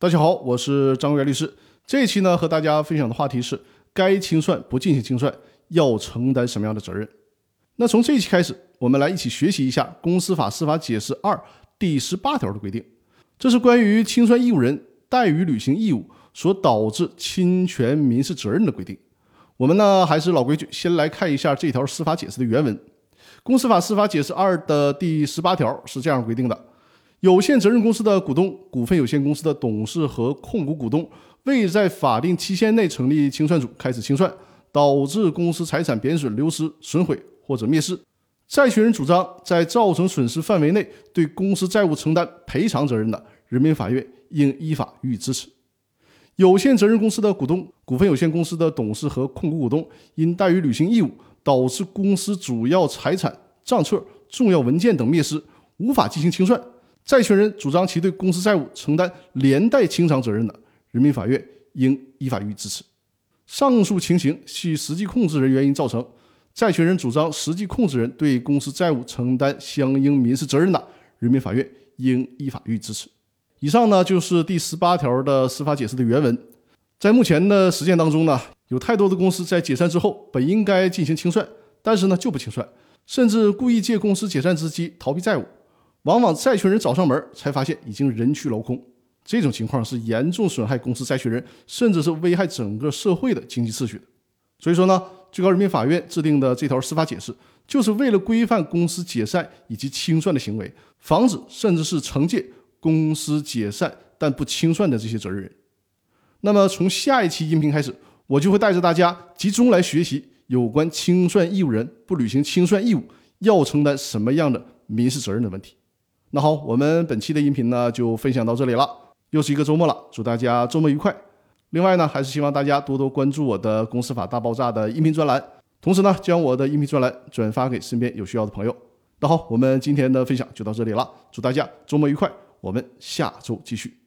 大家好，我是张元律师。这一期呢，和大家分享的话题是：该清算不进行清算，要承担什么样的责任？那从这一期开始，我们来一起学习一下《公司法司法解释二》第十八条的规定。这是关于清算义务人怠于履行义务所导致侵权民事责任的规定。我们呢，还是老规矩，先来看一下这条司法解释的原文。《公司法司法解释二》的第十八条是这样规定的。有限责任公司的股东、股份有限公司的董事和控股股东未在法定期限内成立清算组开始清算，导致公司财产贬损、流失、损毁或者灭失，债权人主张在造成损失范围内对公司债务承担赔偿责任的，人民法院应依法予以支持。有限责任公司的股东、股份有限公司的董事和控股股东因怠于履行义务，导致公司主要财产、账册、重要文件等灭失，无法进行清算。债权人主张其对公司债务承担连带清偿责任的，人民法院应依法予以支持。上述情形系实际控制人原因造成，债权人主张实际控制人对公司债务承担相应民事责任的，人民法院应依法予以支持。以上呢就是第十八条的司法解释的原文。在目前的实践当中呢，有太多的公司在解散之后本应该进行清算，但是呢就不清算，甚至故意借公司解散之机逃避债务。往往债权人找上门，才发现已经人去楼空。这种情况是严重损害公司债权人，甚至是危害整个社会的经济秩序的。所以说呢，最高人民法院制定的这条司法解释，就是为了规范公司解散以及清算的行为，防止甚至是惩戒公司解散但不清算的这些责任人。那么从下一期音频开始，我就会带着大家集中来学习有关清算义务人不履行清算义务要承担什么样的民事责任的问题。那好，我们本期的音频呢就分享到这里了。又是一个周末了，祝大家周末愉快。另外呢，还是希望大家多多关注我的《公司法大爆炸》的音频专栏，同时呢，将我的音频专栏转发给身边有需要的朋友。那好，我们今天的分享就到这里了，祝大家周末愉快，我们下周继续。